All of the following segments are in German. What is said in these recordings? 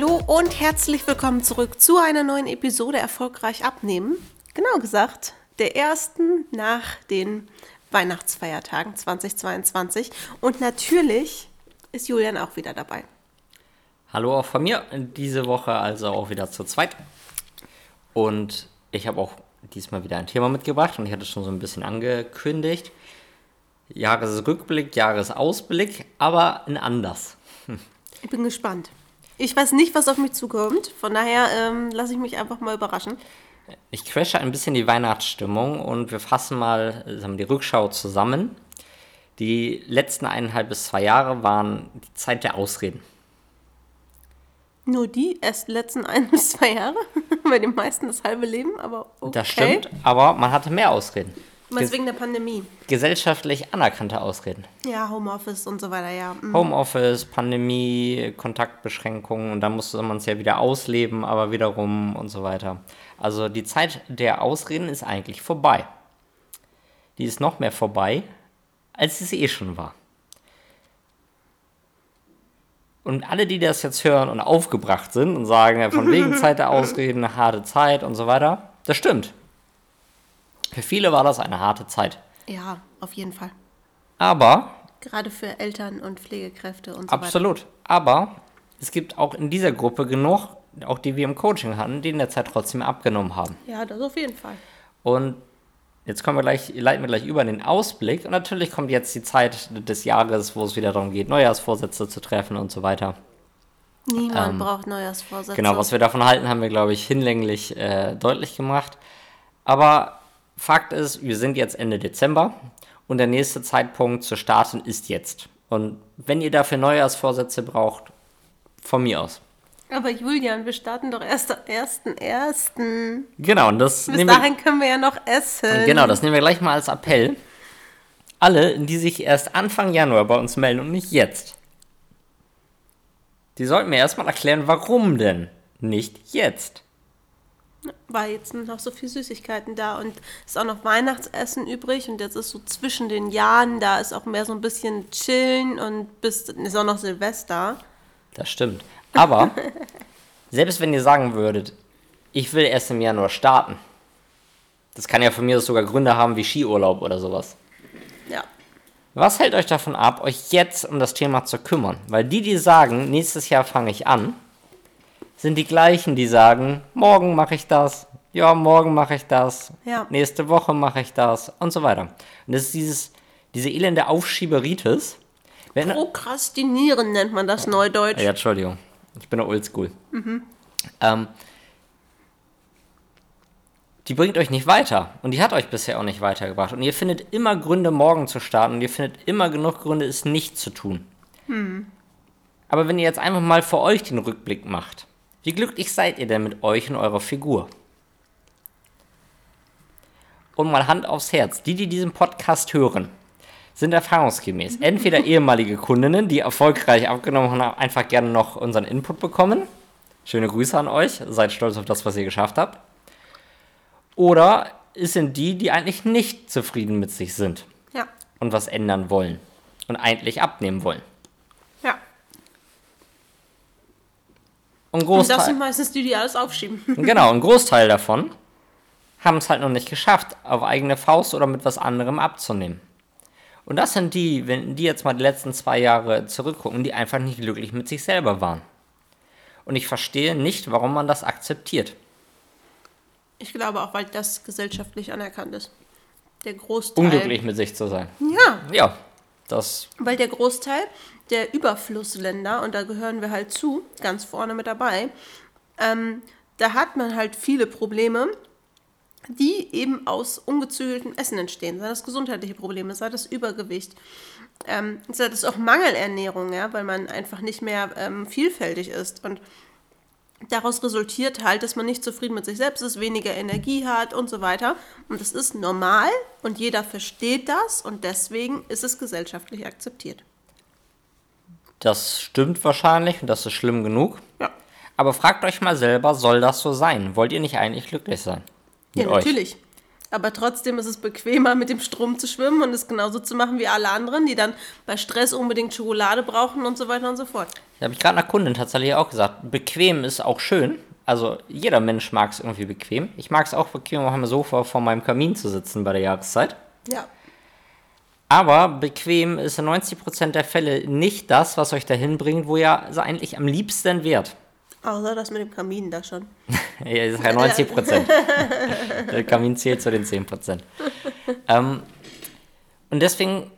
Hallo und herzlich willkommen zurück zu einer neuen Episode Erfolgreich abnehmen. Genau gesagt, der ersten nach den Weihnachtsfeiertagen 2022. Und natürlich ist Julian auch wieder dabei. Hallo auch von mir, diese Woche also auch wieder zu zweit. Und ich habe auch diesmal wieder ein Thema mitgebracht und ich hatte es schon so ein bisschen angekündigt. Jahresrückblick, Jahresausblick, aber ein anders. Ich bin gespannt. Ich weiß nicht, was auf mich zukommt, von daher ähm, lasse ich mich einfach mal überraschen. Ich crashe ein bisschen die Weihnachtsstimmung und wir fassen mal wir, die Rückschau zusammen. Die letzten eineinhalb bis zwei Jahre waren die Zeit der Ausreden. Nur die erst letzten ein bis zwei Jahre? Bei den meisten das halbe Leben, aber okay. Das stimmt, aber man hatte mehr Ausreden. Was wegen der Pandemie? Gesellschaftlich anerkannte Ausreden. Ja, Homeoffice und so weiter, ja. Mhm. Homeoffice, Pandemie, Kontaktbeschränkungen und dann musste man es ja wieder ausleben, aber wiederum und so weiter. Also die Zeit der Ausreden ist eigentlich vorbei. Die ist noch mehr vorbei, als es eh schon war. Und alle, die das jetzt hören und aufgebracht sind und sagen, ja, von wegen Zeit der Ausreden, eine harte Zeit und so weiter, das stimmt. Für viele war das eine harte Zeit. Ja, auf jeden Fall. Aber. Gerade für Eltern und Pflegekräfte und so absolut. weiter. Absolut. Aber es gibt auch in dieser Gruppe genug, auch die wir im Coaching hatten, die in der Zeit trotzdem abgenommen haben. Ja, das auf jeden Fall. Und jetzt kommen wir gleich, leiten wir gleich über in den Ausblick. Und natürlich kommt jetzt die Zeit des Jahres, wo es wieder darum geht, Neujahrsvorsätze zu treffen und so weiter. Niemand ähm, braucht Neujahrsvorsätze. Genau, was wir davon halten, haben wir, glaube ich, hinlänglich äh, deutlich gemacht. Aber Fakt ist, wir sind jetzt Ende Dezember und der nächste Zeitpunkt zu starten ist jetzt. Und wenn ihr dafür Neujahrsvorsätze braucht, von mir aus. Aber Julian, wir starten doch erst am 1.1. Genau, und das. Bis dahin wir, können wir ja noch essen. Genau, das nehmen wir gleich mal als Appell. Alle, die sich erst Anfang Januar bei uns melden und nicht jetzt, die sollten mir erstmal erklären, warum denn nicht jetzt. Weil jetzt sind noch so viele Süßigkeiten da und ist auch noch Weihnachtsessen übrig und jetzt ist so zwischen den Jahren, da ist auch mehr so ein bisschen chillen und bis ist auch noch Silvester. Das stimmt. Aber selbst wenn ihr sagen würdet, ich will erst im Januar starten, das kann ja von mir sogar Gründe haben wie Skiurlaub oder sowas. Ja. Was hält euch davon ab, euch jetzt um das Thema zu kümmern? Weil die, die sagen, nächstes Jahr fange ich an, sind die gleichen, die sagen, morgen mache ich das, ja, morgen mache ich das, ja. nächste Woche mache ich das und so weiter. Und das ist dieses, diese elende Aufschieberitis. Wenn, Prokrastinieren nennt man das neudeutsch. Ja, Entschuldigung. Ich bin oldschool. Mhm. Ähm, die bringt euch nicht weiter. Und die hat euch bisher auch nicht weitergebracht. Und ihr findet immer Gründe, morgen zu starten. Und ihr findet immer genug Gründe, es nicht zu tun. Hm. Aber wenn ihr jetzt einfach mal für euch den Rückblick macht, wie glücklich seid ihr denn mit euch und eurer Figur? Und mal Hand aufs Herz, die, die diesen Podcast hören, sind erfahrungsgemäß entweder ehemalige Kundinnen, die erfolgreich abgenommen haben, einfach gerne noch unseren Input bekommen. Schöne Grüße an euch, seid stolz auf das, was ihr geschafft habt. Oder es sind die, die eigentlich nicht zufrieden mit sich sind ja. und was ändern wollen und eigentlich abnehmen wollen. Und, und das sind meistens die, die alles aufschieben. genau, ein Großteil davon haben es halt noch nicht geschafft, auf eigene Faust oder mit was anderem abzunehmen. Und das sind die, wenn die jetzt mal die letzten zwei Jahre zurückgucken, die einfach nicht glücklich mit sich selber waren. Und ich verstehe nicht, warum man das akzeptiert. Ich glaube auch, weil das gesellschaftlich anerkannt ist. Der Großteil. Unglücklich mit sich zu sein. Ja. Ja. Das weil der Großteil der Überflussländer, und da gehören wir halt zu, ganz vorne mit dabei, ähm, da hat man halt viele Probleme, die eben aus ungezügeltem Essen entstehen. Sei das gesundheitliche Probleme, sei das Übergewicht, ähm, sei das auch Mangelernährung, ja, weil man einfach nicht mehr ähm, vielfältig ist. Und daraus resultiert halt, dass man nicht zufrieden mit sich selbst ist, weniger Energie hat und so weiter. Und das ist normal und jeder versteht das und deswegen ist es gesellschaftlich akzeptiert. Das stimmt wahrscheinlich und das ist schlimm genug. Ja. Aber fragt euch mal selber, soll das so sein? Wollt ihr nicht eigentlich glücklich sein? ja, natürlich. Euch? Aber trotzdem ist es bequemer, mit dem Strom zu schwimmen und es genauso zu machen wie alle anderen, die dann bei Stress unbedingt Schokolade brauchen und so weiter und so fort. Da habe ich gerade einer Kundin tatsächlich auch gesagt, bequem ist auch schön. Also jeder Mensch mag es irgendwie bequem. Ich mag es auch bequem, auf einem Sofa vor meinem Kamin zu sitzen bei der Jahreszeit. Ja. Aber bequem ist in 90% der Fälle nicht das, was euch dahin bringt, wo ihr eigentlich am liebsten wärt. Außer das mit dem Kamin da schon. Ja, das ist ja 90 Prozent. Der Kamin zählt zu den 10 Prozent. Ähm, und deswegen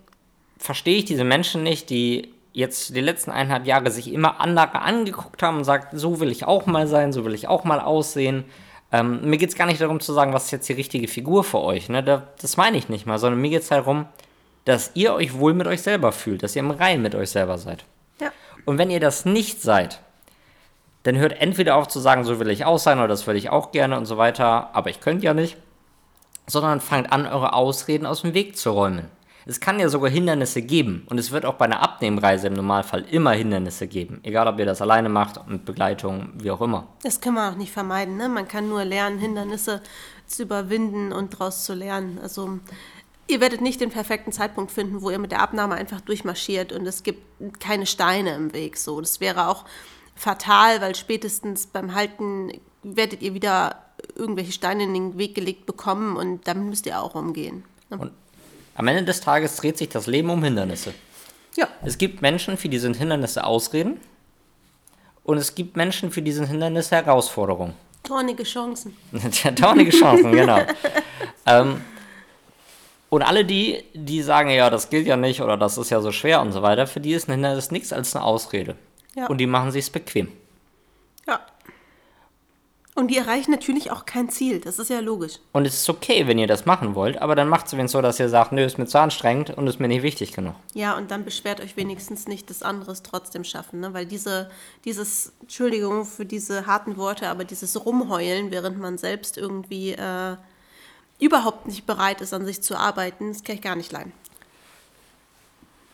verstehe ich diese Menschen nicht, die jetzt die letzten eineinhalb Jahre sich immer andere angeguckt haben und sagt, so will ich auch mal sein, so will ich auch mal aussehen. Ähm, mir geht es gar nicht darum zu sagen, was ist jetzt die richtige Figur für euch. Ne? Da, das meine ich nicht mal, sondern mir geht es darum, dass ihr euch wohl mit euch selber fühlt, dass ihr im Reinen mit euch selber seid. Ja. Und wenn ihr das nicht seid, dann hört entweder auf zu sagen, so will ich auch sein oder das will ich auch gerne und so weiter, aber ich könnte ja nicht, sondern fangt an, eure Ausreden aus dem Weg zu räumen. Es kann ja sogar Hindernisse geben und es wird auch bei einer Abnehmreise im Normalfall immer Hindernisse geben, egal ob ihr das alleine macht, mit Begleitung, wie auch immer. Das kann man auch nicht vermeiden. Ne? Man kann nur lernen, Hindernisse zu überwinden und daraus zu lernen. Also ihr werdet nicht den perfekten Zeitpunkt finden, wo ihr mit der Abnahme einfach durchmarschiert und es gibt keine Steine im Weg. So, das wäre auch fatal, weil spätestens beim Halten werdet ihr wieder irgendwelche Steine in den Weg gelegt bekommen und damit müsst ihr auch umgehen. Und am Ende des Tages dreht sich das Leben um Hindernisse. Ja, Es gibt Menschen, für die sind Hindernisse Ausreden und es gibt Menschen, für die sind Hindernisse Herausforderungen. tornige Chancen. Tausende Chancen, genau. ähm, und alle die, die sagen, ja, das gilt ja nicht oder das ist ja so schwer und so weiter, für die ist ein Hindernis nichts als eine Ausrede. Ja. Und die machen sich's bequem. Ja. Und die erreichen natürlich auch kein Ziel. Das ist ja logisch. Und es ist okay, wenn ihr das machen wollt, aber dann macht es wenigstens so, dass ihr sagt, nö, ist mir zu anstrengend und ist mir nicht wichtig genug. Ja, und dann beschwert euch wenigstens nicht, dass andere es trotzdem schaffen, ne? Weil diese, dieses, Entschuldigung für diese harten Worte, aber dieses Rumheulen, während man selbst irgendwie äh, überhaupt nicht bereit ist, an sich zu arbeiten, das kann ich gar nicht leiden.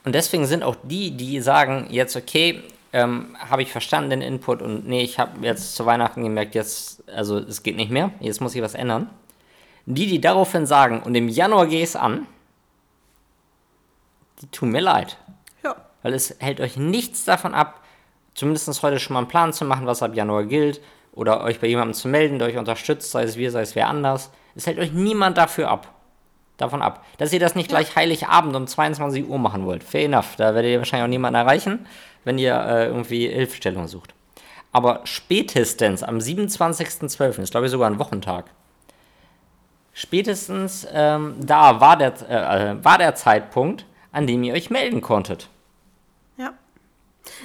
Und deswegen sind auch die, die sagen, jetzt okay, ähm, habe ich verstanden den Input und nee, ich habe jetzt zu Weihnachten gemerkt, jetzt, also es geht nicht mehr, jetzt muss ich was ändern. Die, die daraufhin sagen, und im Januar gehe ich es an, die tun mir leid. Ja. Weil es hält euch nichts davon ab, zumindest heute schon mal einen Plan zu machen, was ab Januar gilt, oder euch bei jemandem zu melden, der euch unterstützt, sei es wir, sei es wer anders. Es hält euch niemand dafür ab. Davon ab. Dass ihr das nicht gleich Heiligabend um 22 Uhr machen wollt. Fair enough. Da werdet ihr wahrscheinlich auch niemanden erreichen, wenn ihr äh, irgendwie Hilfestellung sucht. Aber spätestens am 27.12., ist glaube ich sogar ein Wochentag, spätestens ähm, da war der, äh, äh, war der Zeitpunkt, an dem ihr euch melden konntet. Ja.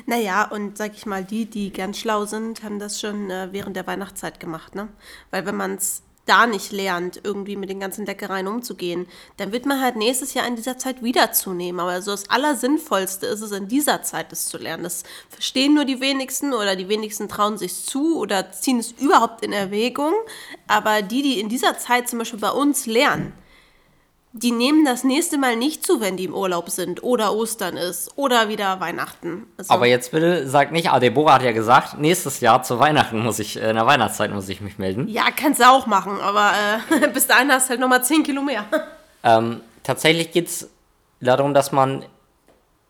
Naja, und sag ich mal, die, die ganz schlau sind, haben das schon äh, während der Weihnachtszeit gemacht, ne? Weil wenn man es da nicht lernt, irgendwie mit den ganzen Leckereien umzugehen, dann wird man halt nächstes Jahr in dieser Zeit wieder zunehmen. Aber so das Allersinnvollste ist es, in dieser Zeit es zu lernen. Das verstehen nur die wenigsten oder die wenigsten trauen sich zu oder ziehen es überhaupt in Erwägung. Aber die, die in dieser Zeit zum Beispiel bei uns lernen, die nehmen das nächste Mal nicht zu, wenn die im Urlaub sind oder Ostern ist oder wieder Weihnachten. Also, Aber jetzt bitte sag nicht, ah, Deborah hat ja gesagt, nächstes Jahr zu Weihnachten muss ich, äh, in der Weihnachtszeit muss ich mich melden. ja, kannst du auch machen, aber äh, bis dahin hast du halt nochmal 10 Kilo mehr. Ähm, tatsächlich geht es darum, dass man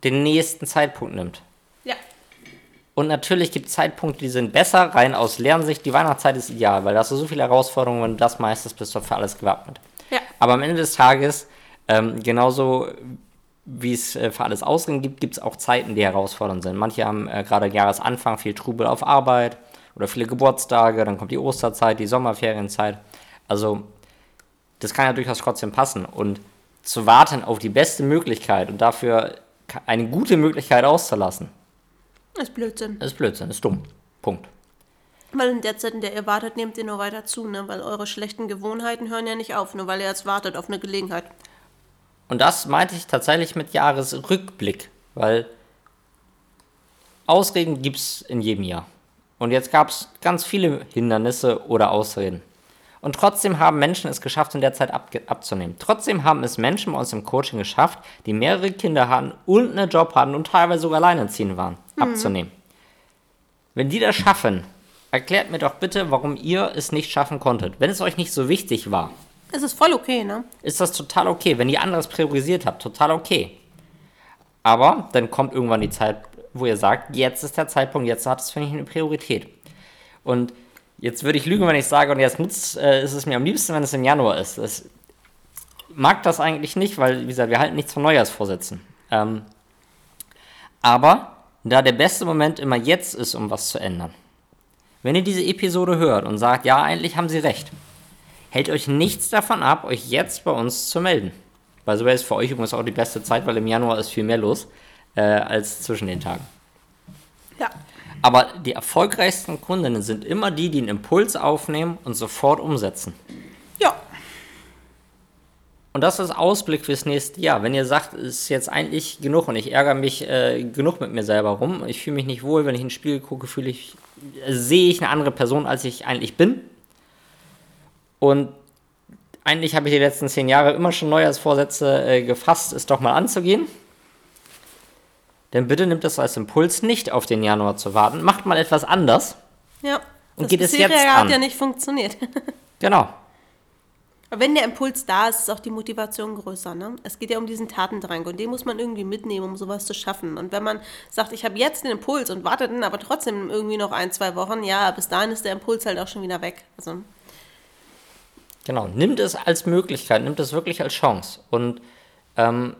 den nächsten Zeitpunkt nimmt. ja. Und natürlich gibt es Zeitpunkte, die sind besser, rein aus Lernsicht. Die Weihnachtszeit ist ideal, weil da hast du so viele Herausforderungen, du das meistest, bist du für alles gewappnet. Ja. Aber am Ende des Tages, ähm, genauso wie es äh, für alles Ausreden gibt, gibt es auch Zeiten, die herausfordernd sind. Manche haben äh, gerade Jahresanfang viel Trubel auf Arbeit oder viele Geburtstage, dann kommt die Osterzeit, die Sommerferienzeit. Also das kann ja durchaus trotzdem passen. Und zu warten auf die beste Möglichkeit und dafür eine gute Möglichkeit auszulassen, ist Blödsinn. ist Blödsinn, ist dumm. Punkt. Weil in der Zeit, in der ihr wartet, nehmt ihr nur weiter zu, ne? Weil eure schlechten Gewohnheiten hören ja nicht auf, nur weil ihr jetzt wartet auf eine Gelegenheit. Und das meinte ich tatsächlich mit Jahresrückblick, weil Ausreden gibt es in jedem Jahr. Und jetzt gab es ganz viele Hindernisse oder Ausreden. Und trotzdem haben Menschen es geschafft, in der Zeit abge- abzunehmen. Trotzdem haben es Menschen bei uns im Coaching geschafft, die mehrere Kinder hatten und einen Job hatten und teilweise sogar alleinerziehend waren, abzunehmen. Wenn die das schaffen, erklärt mir doch bitte, warum ihr es nicht schaffen konntet. Wenn es euch nicht so wichtig war, Es ist voll okay, ne? ist das total okay. Wenn ihr anderes priorisiert habt, total okay. Aber dann kommt irgendwann die Zeit, wo ihr sagt, jetzt ist der Zeitpunkt, jetzt hat es für mich eine Priorität. Und jetzt würde ich lügen, wenn ich sage, und jetzt nutzt, äh, ist es mir am liebsten, wenn es im Januar ist. Ich mag das eigentlich nicht, weil, wie gesagt, wir halten nichts von Neujahrsvorsätzen. Ähm, aber da der beste Moment immer jetzt ist, um was zu ändern. Wenn ihr diese Episode hört und sagt, ja, eigentlich haben sie recht, hält euch nichts davon ab, euch jetzt bei uns zu melden. Weil so wäre es für euch übrigens auch die beste Zeit, weil im Januar ist viel mehr los äh, als zwischen den Tagen. Ja. Aber die erfolgreichsten Kundinnen sind immer die, die einen Impuls aufnehmen und sofort umsetzen. Ja. Und das ist Ausblick fürs nächste Jahr. Wenn ihr sagt, es ist jetzt eigentlich genug und ich ärgere mich äh, genug mit mir selber rum, ich fühle mich nicht wohl, wenn ich ins Spiel gucke, fühle ich, sehe ich eine andere Person, als ich eigentlich bin. Und eigentlich habe ich die letzten zehn Jahre immer schon Neujahrsvorsätze äh, gefasst, es doch mal anzugehen. Denn bitte nimmt es als Impuls nicht auf den Januar zu warten. Macht mal etwas anders. Ja. Und das geht es jetzt hat an. ja nicht funktioniert. Genau. Aber wenn der Impuls da ist, ist auch die Motivation größer. Ne? Es geht ja um diesen Tatendrang und den muss man irgendwie mitnehmen, um sowas zu schaffen. Und wenn man sagt, ich habe jetzt den Impuls und wartet dann aber trotzdem irgendwie noch ein, zwei Wochen, ja, bis dahin ist der Impuls halt auch schon wieder weg. Also, Genau, nimmt es als Möglichkeit, nimmt es wirklich als Chance. Und ähm,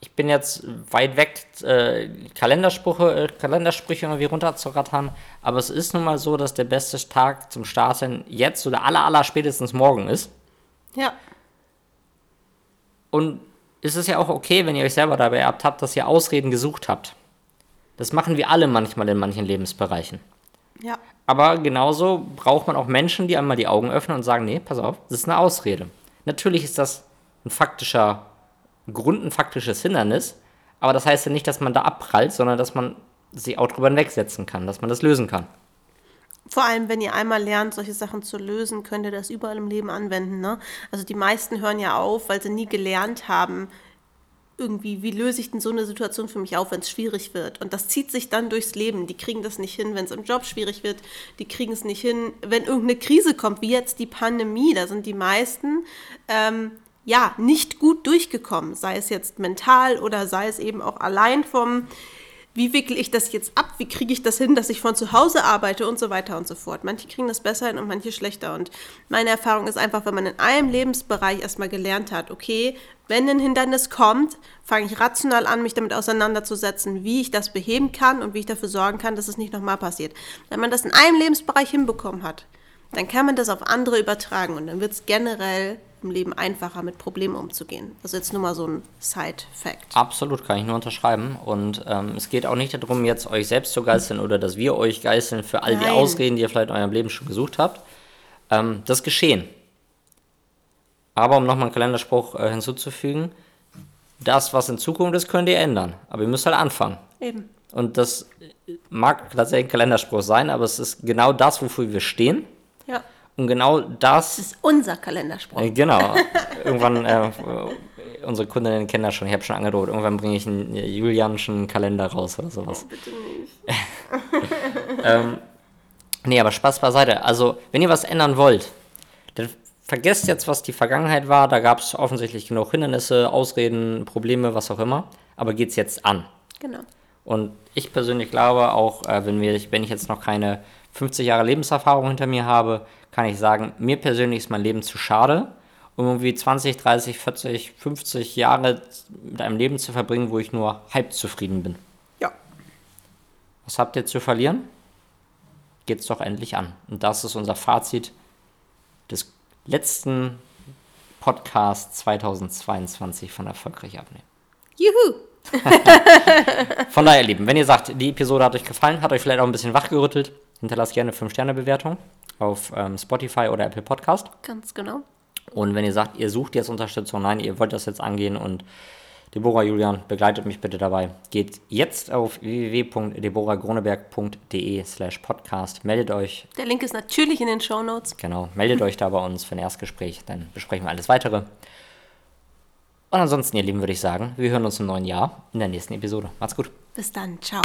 ich bin jetzt weit weg, äh, Kalendersprüche, äh, Kalendersprüche irgendwie runterzurattern, aber es ist nun mal so, dass der beste Tag zum Starten jetzt oder aller, aller spätestens morgen ist. Ja, Und es ist ja auch okay, wenn ihr euch selber dabei ertappt, dass ihr Ausreden gesucht habt. Das machen wir alle manchmal in manchen Lebensbereichen. ja, Aber genauso braucht man auch Menschen, die einmal die Augen öffnen und sagen, nee, pass auf, das ist eine Ausrede. Natürlich ist das ein faktischer Grund, ein faktisches Hindernis, aber das heißt ja nicht, dass man da abprallt, sondern dass man sich auch drüber hinwegsetzen kann, dass man das lösen kann. Vor allem, wenn ihr einmal lernt, solche Sachen zu lösen, könnt ihr das überall im Leben anwenden. Ne? Also die meisten hören ja auf, weil sie nie gelernt haben, irgendwie, wie löse ich denn so eine Situation für mich auf, wenn es schwierig wird? Und das zieht sich dann durchs Leben. Die kriegen das nicht hin, wenn es im Job schwierig wird. Die kriegen es nicht hin, wenn irgendeine Krise kommt, wie jetzt die Pandemie. Da sind die meisten ähm, ja nicht gut durchgekommen, sei es jetzt mental oder sei es eben auch allein vom wie wickle ich das jetzt ab? Wie kriege ich das hin, dass ich von zu Hause arbeite und so weiter und so fort. Manche kriegen das besser hin und manche schlechter. Und meine Erfahrung ist einfach, wenn man in einem Lebensbereich erstmal gelernt hat, okay, wenn ein Hindernis kommt, fange ich rational an, mich damit auseinanderzusetzen, wie ich das beheben kann und wie ich dafür sorgen kann, dass es nicht nochmal passiert. Wenn man das in einem Lebensbereich hinbekommen hat, dann kann man das auf andere übertragen und dann wird es generell im Leben einfacher, mit Problemen umzugehen. Also jetzt nur mal so ein Side-Fact. Absolut, kann ich nur unterschreiben. Und ähm, es geht auch nicht darum, jetzt euch selbst zu geißeln oder dass wir euch geißeln für all die Nein. Ausreden, die ihr vielleicht in eurem Leben schon gesucht habt. Ähm, das ist geschehen. Aber um nochmal einen Kalenderspruch äh, hinzuzufügen, das, was in Zukunft ist, könnt ihr ändern. Aber ihr müsst halt anfangen. Eben. Und das mag tatsächlich ein Kalenderspruch sein, aber es ist genau das, wofür wir stehen. Ja. Und genau das Das ist unser Kalenderspruch. äh, Genau. Irgendwann, äh, unsere Kundinnen kennen das schon, ich habe schon angedroht, irgendwann bringe ich einen Julianischen Kalender raus oder sowas. Bitte nicht. ähm, nee, aber Spaß beiseite. Also, wenn ihr was ändern wollt, dann vergesst jetzt, was die Vergangenheit war. Da gab es offensichtlich genug Hindernisse, Ausreden, Probleme, was auch immer. Aber geht's jetzt an. Genau. Und ich persönlich glaube, auch äh, wenn, wir, wenn ich jetzt noch keine 50 Jahre Lebenserfahrung hinter mir habe, kann ich sagen, mir persönlich ist mein Leben zu schade, um irgendwie 20, 30, 40, 50 Jahre mit einem Leben zu verbringen, wo ich nur halb zufrieden bin. Ja. Was habt ihr zu verlieren? Geht's doch endlich an. Und das ist unser Fazit des letzten Podcasts 2022 von Erfolgreich Abnehmen. Juhu. Von daher, ihr Lieben, wenn ihr sagt, die Episode hat euch gefallen, hat euch vielleicht auch ein bisschen wachgerüttelt, hinterlasst gerne eine 5-Sterne-Bewertung auf ähm, Spotify oder Apple Podcast. Ganz genau. Und wenn ihr sagt, ihr sucht jetzt Unterstützung, nein, ihr wollt das jetzt angehen und Deborah Julian begleitet mich bitte dabei, geht jetzt auf www.deborahgroneberg.de slash podcast, meldet euch, Der Link ist natürlich in den Shownotes. genau, meldet euch da bei uns für ein Erstgespräch, dann besprechen wir alles weitere. Und ansonsten, ihr Lieben, würde ich sagen, wir hören uns im neuen Jahr in der nächsten Episode. Macht's gut. Bis dann. Ciao.